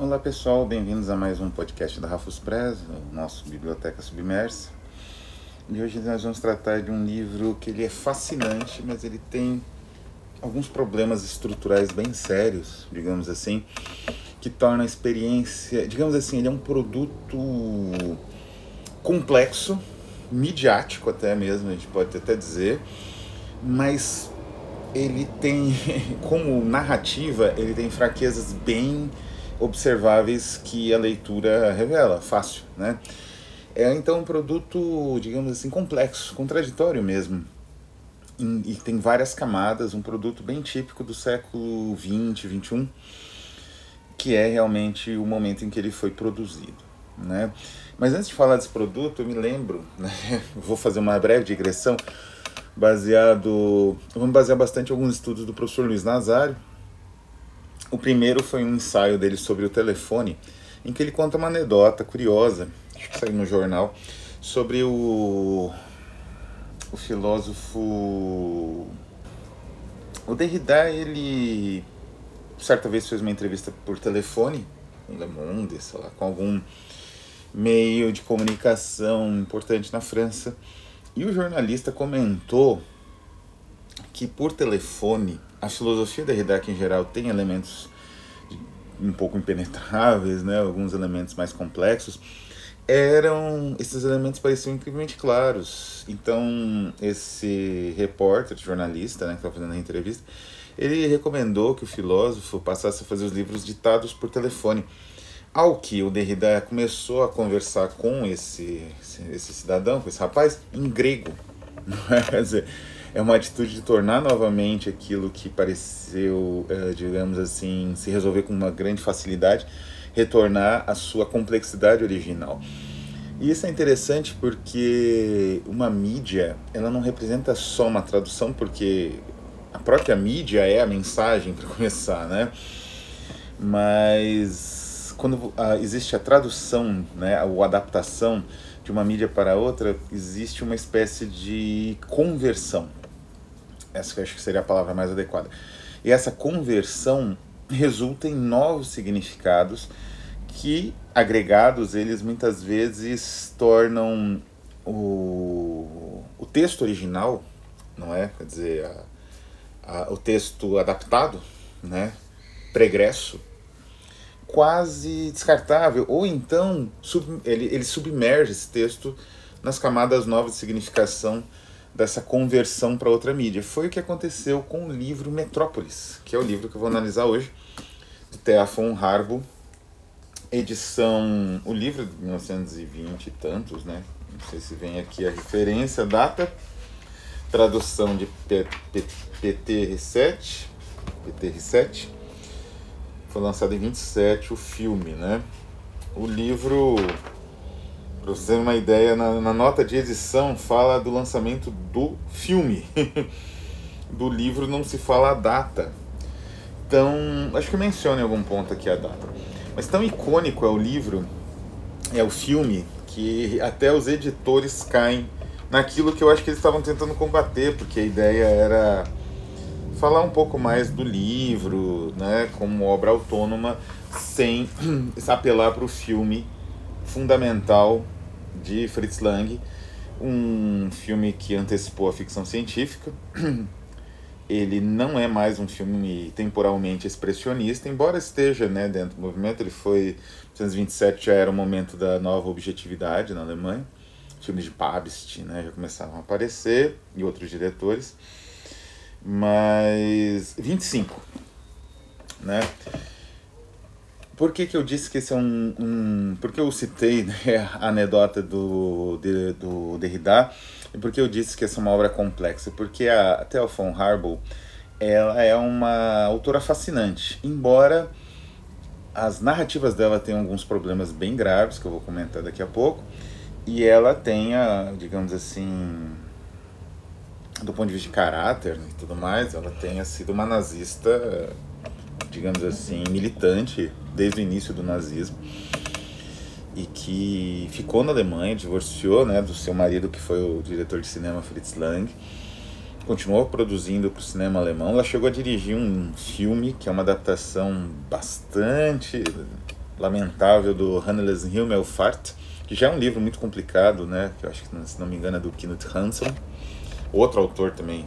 Olá pessoal, bem-vindos a mais um podcast da Rafus Press, o nosso Biblioteca Submersa. E hoje nós vamos tratar de um livro que ele é fascinante, mas ele tem alguns problemas estruturais bem sérios, digamos assim, que torna a experiência, digamos assim, ele é um produto complexo, midiático até mesmo, a gente pode até dizer, mas ele tem, como narrativa, ele tem fraquezas bem observáveis que a leitura revela, fácil, né? É então um produto, digamos assim, complexo, contraditório mesmo. E tem várias camadas, um produto bem típico do século 20, 21, que é realmente o momento em que ele foi produzido, né? Mas antes de falar desse produto, eu me lembro, né? vou fazer uma breve digressão, baseado, vamos basear bastante alguns estudos do professor Luiz Nazário, o primeiro foi um ensaio dele sobre o telefone, em que ele conta uma anedota curiosa, acho que saiu no jornal, sobre o, o filósofo. O Derrida, ele certa vez fez uma entrevista por telefone, com Le Monde, sei lá, com algum meio de comunicação importante na França, e o jornalista comentou que por telefone a filosofia da Derrida em geral tem elementos um pouco impenetráveis, né, alguns elementos mais complexos, eram esses elementos pareciam incrivelmente claros. Então esse repórter, jornalista, né, que estava fazendo a entrevista, ele recomendou que o filósofo passasse a fazer os livros ditados por telefone. Ao que o Derrida começou a conversar com esse, esse cidadão, com esse rapaz, em grego. Quer dizer, é uma atitude de tornar novamente aquilo que pareceu, uh, digamos assim, se resolver com uma grande facilidade, retornar à sua complexidade original. E isso é interessante porque uma mídia, ela não representa só uma tradução, porque a própria mídia é a mensagem para começar, né? Mas quando existe a tradução, né, a adaptação de uma mídia para outra, existe uma espécie de conversão essa que eu acho que seria a palavra mais adequada. E essa conversão resulta em novos significados que, agregados, eles muitas vezes tornam o, o texto original, não é? Quer dizer, a, a, o texto adaptado, né? pregresso, quase descartável, ou então sub, ele, ele submerge esse texto nas camadas novas de significação dessa conversão para outra mídia. Foi o que aconteceu com o livro Metrópolis, que é o livro que eu vou analisar hoje, de Thea Harbo, edição, o livro de 1920 e tantos, né? Não sei se vem aqui a referência, data, tradução de PTR7, PTR7, foi lançado em 27 o filme, né? O livro para você ter uma ideia, na, na, nota de edição fala do lançamento do filme. do livro não se fala a data. Então, acho que menciona em algum ponto aqui a data. Mas tão icônico é o livro, é o filme, que até os editores caem naquilo que eu acho que eles estavam tentando combater, porque a ideia era falar um pouco mais do livro, né, como obra autônoma, sem apelar para o filme fundamental de Fritz Lang, um filme que antecipou a ficção científica. Ele não é mais um filme temporalmente expressionista, embora esteja né, dentro do movimento. Ele foi. 1927 já era o momento da nova objetividade na Alemanha. Filmes de Pabst né, já começavam a aparecer, e outros diretores. Mas. 25. Né? Por que, que eu disse que esse é um. um por que eu citei né, a anedota do, de, do Derrida? E por que eu disse que essa é uma obra complexa? Porque a Theo von Harbour ela é uma autora fascinante, embora as narrativas dela tenham alguns problemas bem graves, que eu vou comentar daqui a pouco, e ela tenha, digamos assim, do ponto de vista de caráter e tudo mais, ela tenha sido uma nazista digamos assim, militante desde o início do nazismo e que ficou na Alemanha, divorciou né, do seu marido, que foi o diretor de cinema Fritz Lang, continuou produzindo para o cinema alemão. Ela chegou a dirigir um filme que é uma adaptação bastante lamentável do Hannes Himmelfahrt, que já é um livro muito complicado, né? Que eu acho que, se não me engano, é do Knut Hansen. Outro autor também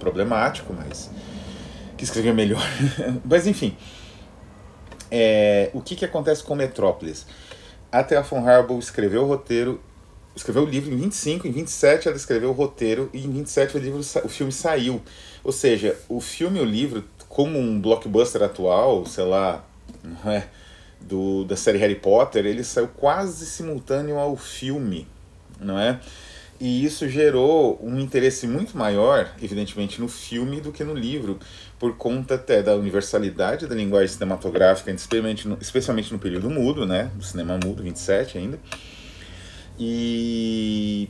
problemático, mas que escreveu melhor. mas enfim, é, o que, que acontece com Metrópolis? A Thea von Harbour escreveu o roteiro, escreveu o livro em 25, em 27 ela escreveu o roteiro e em 27 o, livro, o filme saiu. Ou seja, o filme e o livro, como um blockbuster atual, sei lá, não é? do, da série Harry Potter, ele saiu quase simultâneo ao filme, não é? E isso gerou um interesse muito maior, evidentemente, no filme do que no livro, por conta até da universalidade da linguagem cinematográfica, especialmente no, especialmente no período mudo, né? Do cinema mudo, 27 ainda. E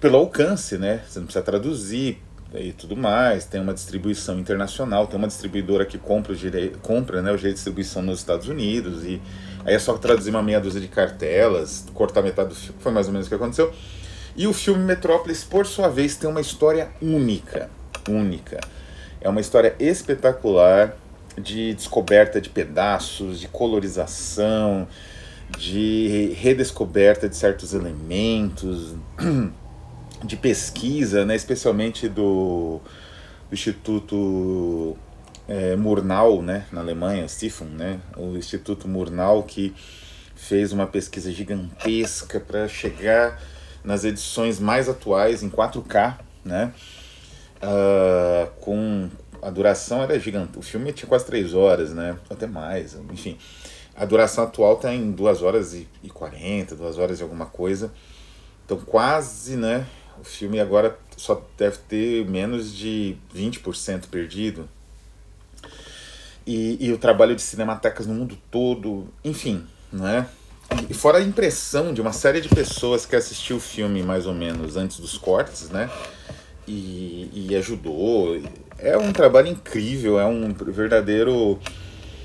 pelo alcance, né? Você não precisa traduzir, e tudo mais, tem uma distribuição internacional, tem uma distribuidora que compra o direito, compra, né, o direito de distribuição nos Estados Unidos e aí é só traduzir uma meia dúzia de cartelas, cortar metade do filme, foi mais ou menos o que aconteceu. E o filme Metrópolis, por sua vez, tem uma história única, única. É uma história espetacular de descoberta de pedaços, de colorização, de redescoberta de certos elementos. de pesquisa, né, especialmente do, do Instituto é, Murnau, né, na Alemanha, Stiftung, né, o Instituto Murnau que fez uma pesquisa gigantesca para chegar nas edições mais atuais em 4K, né, uh, com a duração era gigante, o filme tinha quase 3 horas, né, até mais, enfim, a duração atual está em 2 horas e, e 40, 2 horas e alguma coisa, então quase, né, o filme agora só deve ter menos de 20% perdido. E, e o trabalho de cinematecas no mundo todo, enfim, né? E fora a impressão de uma série de pessoas que assistiu o filme mais ou menos antes dos cortes, né? E, e ajudou. É um trabalho incrível, é um verdadeiro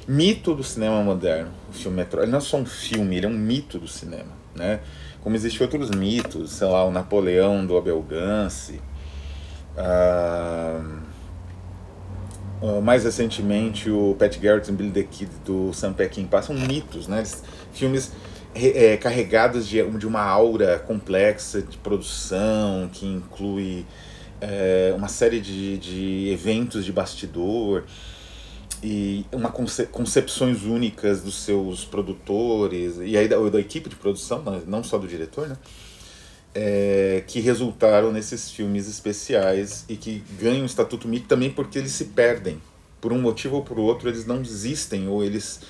mito do cinema moderno. O filme Metro. Ele não é só um filme, ele é um mito do cinema, né? como existem outros mitos, sei lá, o Napoleão do Abel Gance, ah, mais recentemente o Pat Garrett e Billy the Kid do Sam Peckinpah, são mitos, né? filmes é, carregados de, de uma aura complexa de produção, que inclui é, uma série de, de eventos de bastidor, e uma conce concepções únicas dos seus produtores e aí da, da equipe de produção, não só do diretor, né? É, que resultaram nesses filmes especiais e que ganham o estatuto mito também porque eles se perdem. Por um motivo ou por outro, eles não existem ou eles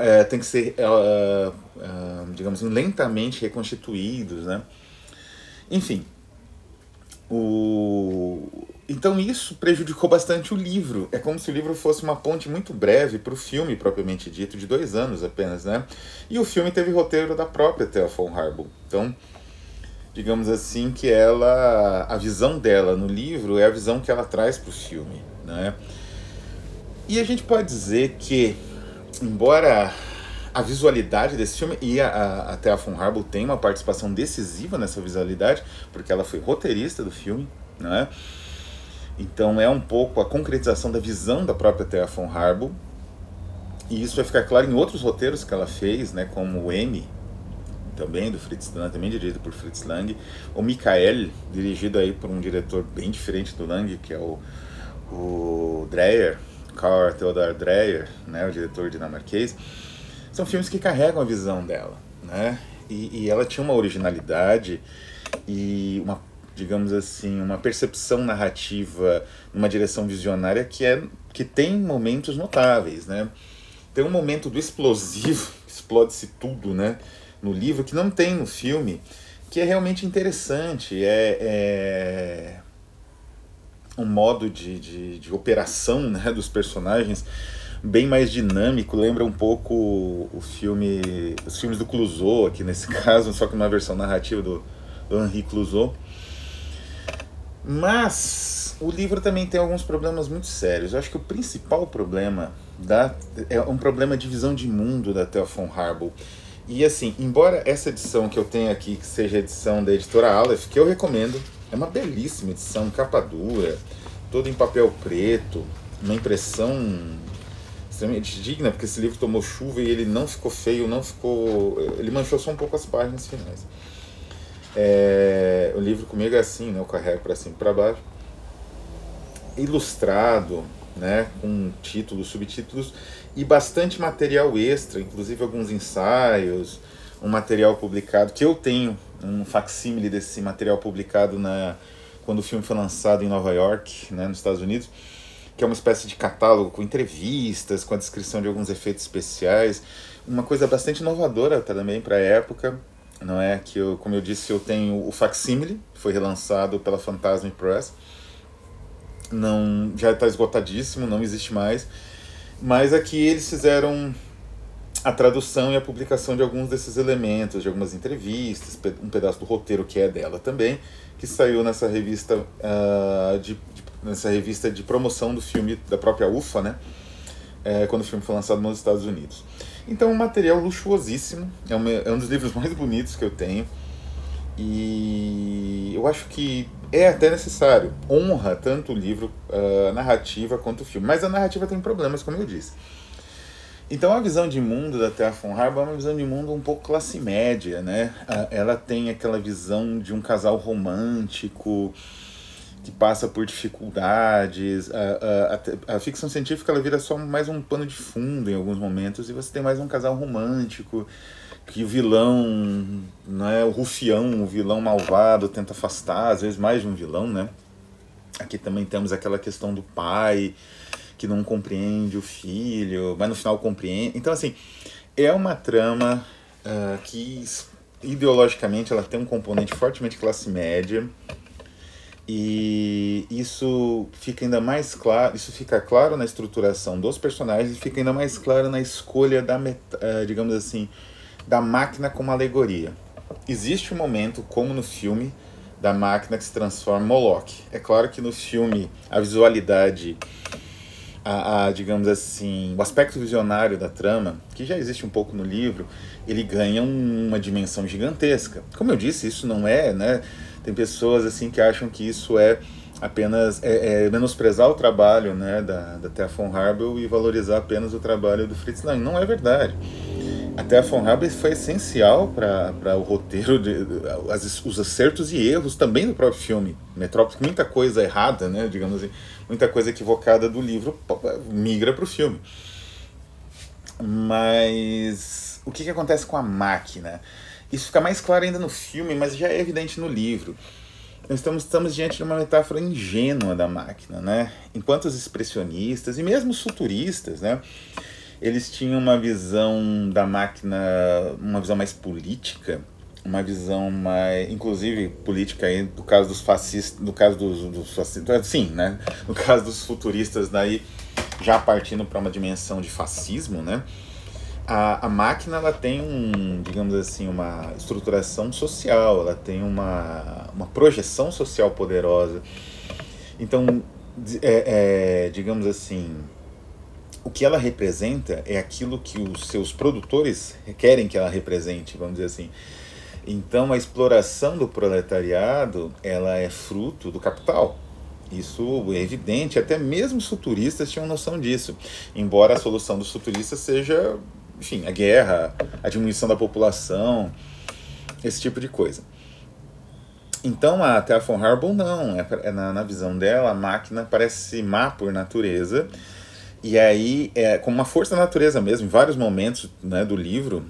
é, têm que ser, uh, uh, digamos assim, lentamente reconstituídos, né? Enfim, o, então isso prejudicou bastante o livro. É como se o livro fosse uma ponte muito breve para o filme propriamente dito, de dois anos apenas, né? E o filme teve roteiro da própria Thea von Harbour. Então, digamos assim que ela, a visão dela no livro é a visão que ela traz para o filme, né? E a gente pode dizer que, embora a visualidade desse filme e a, a, a Thea von Harbour tem uma participação decisiva nessa visualidade, porque ela foi roteirista do filme, né? Então é um pouco a concretização da visão da própria Thea von Harbour. E isso vai ficar claro em outros roteiros que ela fez, né, como o M, também do Fritz Lang, também dirigido por Fritz Lang, o Michael, dirigido aí por um diretor bem diferente do Lang, que é o, o Dreyer, Karl Theodor Dreyer, né, o diretor dinamarquês. São filmes que carregam a visão dela, né? E, e ela tinha uma originalidade e uma digamos assim, uma percepção narrativa numa direção visionária que é que tem momentos notáveis, né? Tem um momento do explosivo, explode-se tudo, né? No livro que não tem no filme, que é realmente interessante, é, é um modo de, de, de operação né, dos personagens bem mais dinâmico, lembra um pouco o filme, os filmes do Clouseau aqui nesse caso, só que numa versão narrativa do, do Henri Clouseau. Mas o livro também tem alguns problemas muito sérios. Eu acho que o principal problema da, é um problema de visão de mundo da Theo Harbour. E assim, embora essa edição que eu tenho aqui, que seja a edição da editora Aleph, que eu recomendo, é uma belíssima edição, capa dura, toda em papel preto, uma impressão extremamente digna, porque esse livro tomou chuva e ele não ficou feio, não ficou. Ele manchou só um pouco as páginas finais. É, o livro comigo é assim, né? Eu carrego para cima e para baixo. Ilustrado, né? Com títulos, subtítulos e bastante material extra, inclusive alguns ensaios, um material publicado que eu tenho, um facsímile desse material publicado na quando o filme foi lançado em Nova York, né, nos Estados Unidos, que é uma espécie de catálogo com entrevistas, com a descrição de alguns efeitos especiais, uma coisa bastante inovadora também para a época, não é? Que eu, como eu disse, eu tenho o facsímile, foi relançado pela Phantasm Press, não já está esgotadíssimo, não existe mais, mas aqui eles fizeram a tradução e a publicação de alguns desses elementos, de algumas entrevistas, um pedaço do roteiro que é dela também, que saiu nessa revista uh, de, de, nessa revista de promoção do filme da própria UFA, né? É, quando o filme foi lançado nos Estados Unidos. Então, um material luxuosíssimo, é um, é um dos livros mais bonitos que eu tenho. E eu acho que é até necessário, honra tanto o livro, a narrativa quanto o filme. Mas a narrativa tem problemas, como eu disse. Então a visão de mundo da Terra von Harbour é uma visão de mundo um pouco classe média, né? Ela tem aquela visão de um casal romântico que passa por dificuldades. A, a, a, ficção científica ela vira só mais um pano de fundo em alguns momentos e você tem mais um casal romântico que o vilão, né, o rufião, o vilão malvado tenta afastar, às vezes mais de um vilão, né? Aqui também temos aquela questão do pai que não compreende o filho, mas no final compreende. Então, assim, é uma trama uh, que ideologicamente ela tem um componente fortemente classe média e isso fica ainda mais claro isso fica claro na estruturação dos personagens e fica ainda mais claro na escolha da uh, digamos assim da máquina como alegoria existe um momento como no filme da máquina que se transforma em Moloch é claro que no filme a visualidade a, a, digamos assim, o aspecto visionário da trama, que já existe um pouco no livro, ele ganha um, uma dimensão gigantesca. Como eu disse, isso não é, né? Tem pessoas assim que acham que isso é apenas é, é menosprezar o trabalho né, da, da Thea von Harbel e valorizar apenas o trabalho do Fritz Lang. Não é verdade. A Thea von Harbel foi essencial para o roteiro, de, as, os acertos e erros também do próprio filme. Metrópolis, muita coisa errada, né, digamos assim, muita coisa equivocada do livro migra para o filme. Mas o que, que acontece com a máquina? Isso fica mais claro ainda no filme, mas já é evidente no livro. Nós estamos, estamos diante de uma metáfora ingênua da máquina, né? Enquanto os expressionistas e mesmo os futuristas, né? Eles tinham uma visão da máquina, uma visão mais política, uma visão mais, inclusive política aí, do caso dos fascistas, do caso dos, dos fascistas, sim, né? No caso dos futuristas, daí já partindo para uma dimensão de fascismo, né? A, a máquina ela tem um, digamos assim, uma estruturação social, ela tem uma, uma projeção social poderosa. Então, é, é, digamos assim, o que ela representa é aquilo que os seus produtores querem que ela represente, vamos dizer assim. Então a exploração do proletariado ela é fruto do capital. Isso é evidente, até mesmo os futuristas tinham noção disso. Embora a solução dos futuristas seja, enfim, a guerra, a diminuição da população, esse tipo de coisa. Então a von Harbour não, é, é, na, na visão dela a máquina parece má por natureza e aí é como uma força da natureza mesmo, em vários momentos né, do livro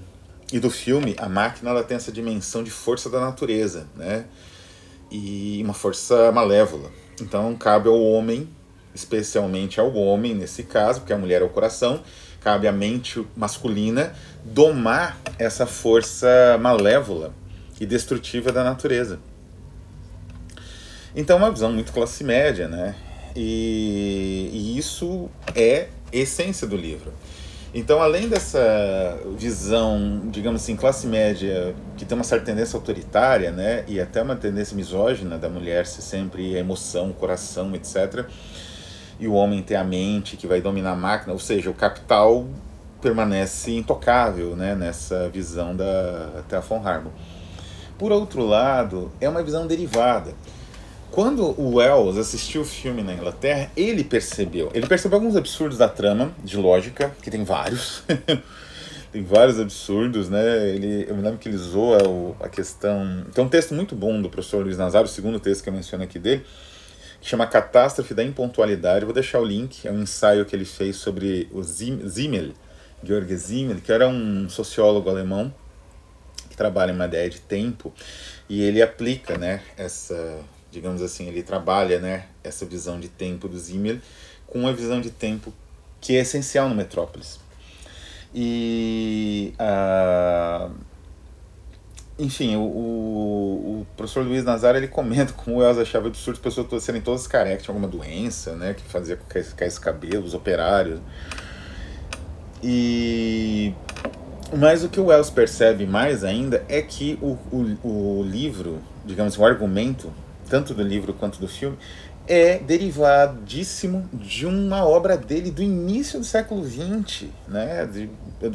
e do filme, a máquina ela tem essa dimensão de força da natureza, né? E uma força malévola. Então cabe ao homem, especialmente ao homem nesse caso, porque a mulher é o coração, cabe à mente masculina domar essa força malévola e destrutiva da natureza. Então, uma visão muito classe média, né? E, e isso é essência do livro. Então, além dessa visão, digamos assim, classe média, que tem uma certa tendência autoritária, né, e até uma tendência misógina da mulher ser sempre emoção, coração, etc., e o homem ter a mente que vai dominar a máquina, ou seja, o capital permanece intocável né, nessa visão da Thea von Harbour. Por outro lado, é uma visão derivada. Quando o Wells assistiu o filme na Inglaterra, ele percebeu. Ele percebeu alguns absurdos da trama, de lógica, que tem vários. tem vários absurdos, né? Ele, eu me lembro que ele zoa o, a questão. Tem um texto muito bom do professor Luiz Nazário, o segundo texto que eu menciono aqui dele, que chama Catástrofe da Impontualidade. Vou deixar o link, é um ensaio que ele fez sobre o Zimmel, Georg Zimmel, que era um sociólogo alemão que trabalha uma ideia de tempo e ele aplica, né, essa, digamos assim, ele trabalha, né, essa visão de tempo do Zimmel com uma visão de tempo que é essencial no Metrópolis. E uh, enfim, o, o, professor Luiz Nazar ele comenta como o achava absurdo as pessoas serem todas carecas, tinha alguma doença, né, que fazia com que caísse cabelo, os operários. E mas o que o Wells percebe mais ainda é que o, o, o livro, digamos, o argumento, tanto do livro quanto do filme, é derivadíssimo de uma obra dele do início do século XX, né? De,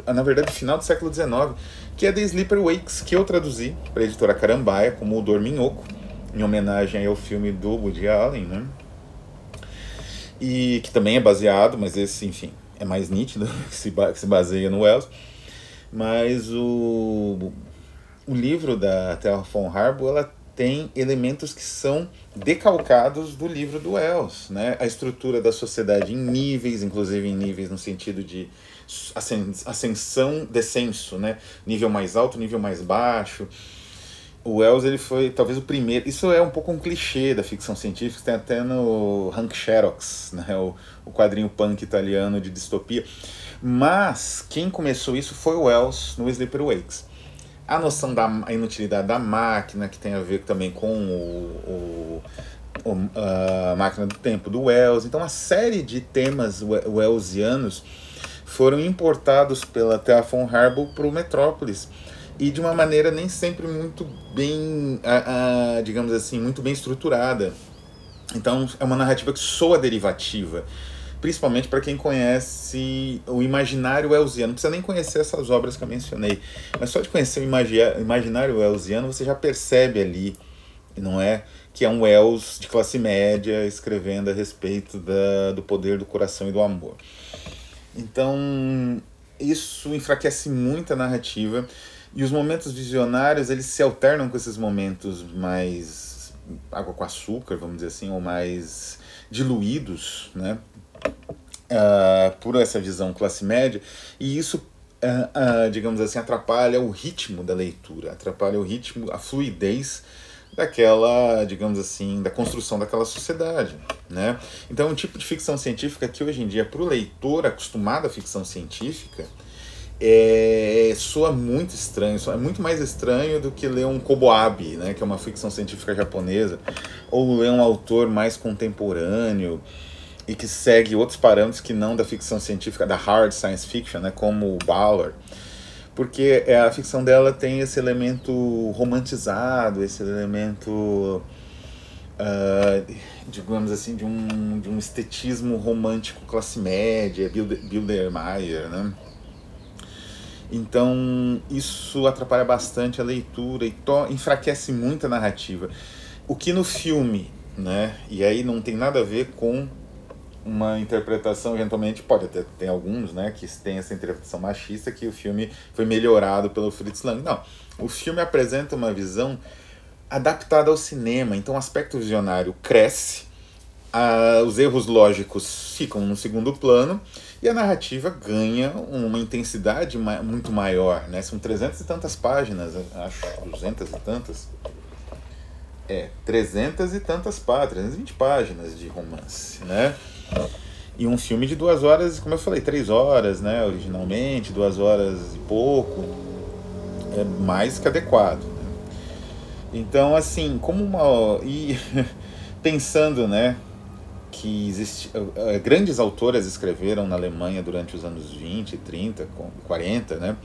na verdade, final do século XIX, que é The Sleeper Wakes, que eu traduzi para a editora Carambaia como O Dorminhoco, em homenagem ao filme do Woody Allen, né? E que também é baseado, mas esse, enfim, é mais nítido, que se baseia no Wells. Mas o, o livro da Terra von Harbour, ela tem elementos que são decalcados do livro do Wells, né? A estrutura da sociedade em níveis, inclusive em níveis no sentido de ascensão, descenso, né? Nível mais alto, nível mais baixo. O Wells ele foi talvez o primeiro. Isso é um pouco um clichê da ficção científica, tem até no Hank Xerox, né? O, o quadrinho punk italiano de distopia. Mas quem começou isso foi o Wells no Sleeper Wakes a noção da inutilidade da máquina, que tem a ver também com o, o, o a máquina do tempo do Wells. Então, uma série de temas wellsianos foram importados pela Terra von Harbour para o Metrópolis e de uma maneira nem sempre muito bem, a, a, digamos assim, muito bem estruturada. Então, é uma narrativa que soa derivativa principalmente para quem conhece o imaginário elsiano. Não precisa nem conhecer essas obras que eu mencionei, mas só de conhecer o imaginário elsiano você já percebe ali, não é? Que é um Wells de classe média escrevendo a respeito da, do poder do coração e do amor. Então, isso enfraquece muito a narrativa e os momentos visionários eles se alternam com esses momentos mais água com açúcar, vamos dizer assim, ou mais diluídos, né? Uh, por essa visão classe média, e isso, uh, uh, digamos assim, atrapalha o ritmo da leitura, atrapalha o ritmo, a fluidez daquela, digamos assim, da construção daquela sociedade, né? Então, um tipo de ficção científica que hoje em dia, para o leitor acostumado à ficção científica, é, soa muito estranho, soa, é muito mais estranho do que ler um Koboabe, né, que é uma ficção científica japonesa, ou ler um autor mais contemporâneo, e que segue outros parâmetros que não da ficção científica, da hard science fiction, né, como o Ballard, porque é, a ficção dela tem esse elemento romantizado, esse elemento, uh, digamos assim, de um, de um estetismo romântico classe média, Bildermeier, né? Então, isso atrapalha bastante a leitura e enfraquece muito a narrativa. O que no filme, né? E aí não tem nada a ver com uma interpretação, eventualmente pode até ter alguns, né, que tem essa interpretação machista que o filme foi melhorado pelo Fritz Lang. Não, o filme apresenta uma visão adaptada ao cinema, então o aspecto visionário cresce, a, os erros lógicos ficam no segundo plano e a narrativa ganha uma intensidade ma muito maior, né? São trezentas e tantas páginas, acho, duzentas e tantas. É, trezentas e tantas páginas, 320 páginas de romance, né? E um filme de duas horas, como eu falei, três horas, né? Originalmente, duas horas e pouco. É mais que adequado. Né? Então, assim, como uma. E pensando, né? Que existe, uh, grandes autoras escreveram na Alemanha durante os anos 20, 30, 40, né?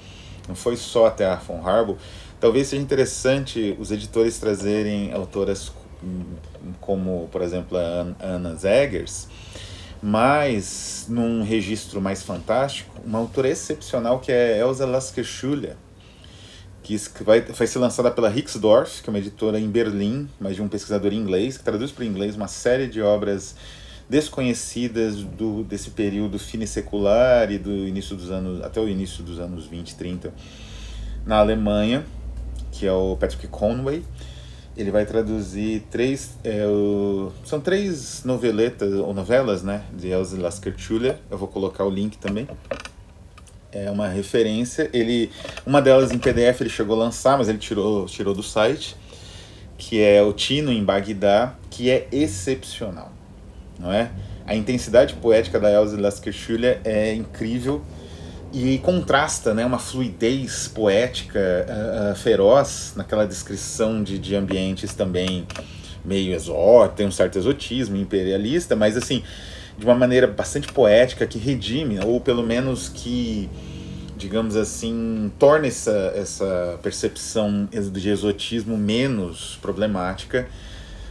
Não foi só até a von Harbour. Talvez seja interessante os editores trazerem autoras hum, como, por exemplo, a Anna Zegers, mas num registro mais fantástico, uma autora excepcional que é Elsa Lasker que vai, vai ser lançada pela Rixdorf, que é uma editora em Berlim, mas de um pesquisador inglês, que traduz para o inglês uma série de obras desconhecidas do, desse período finissecular e do início dos anos até o início dos anos 20, 30 na Alemanha, que é o Patrick Conway. Ele vai traduzir três. É, o, são três noveletas, ou novelas, né? De Elze Laskertüller. Eu vou colocar o link também. É uma referência. Ele, uma delas em PDF ele chegou a lançar, mas ele tirou, tirou do site. Que é o Tino em Bagdá, que é excepcional. Não é? A intensidade poética da Elze Laskertüller é incrível e contrasta né, uma fluidez poética uh, uh, feroz naquela descrição de, de ambientes também meio exótico, tem um certo exotismo imperialista, mas assim, de uma maneira bastante poética que redime, ou pelo menos que, digamos assim, torna essa, essa percepção de exotismo menos problemática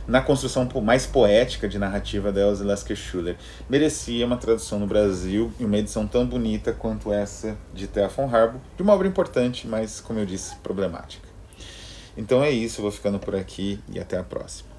na construção mais poética de narrativa da Elze Lasker Schuller. Merecia uma tradução no Brasil e uma edição tão bonita quanto essa de Thea von Harbo, de uma obra importante, mas, como eu disse, problemática. Então é isso, vou ficando por aqui e até a próxima.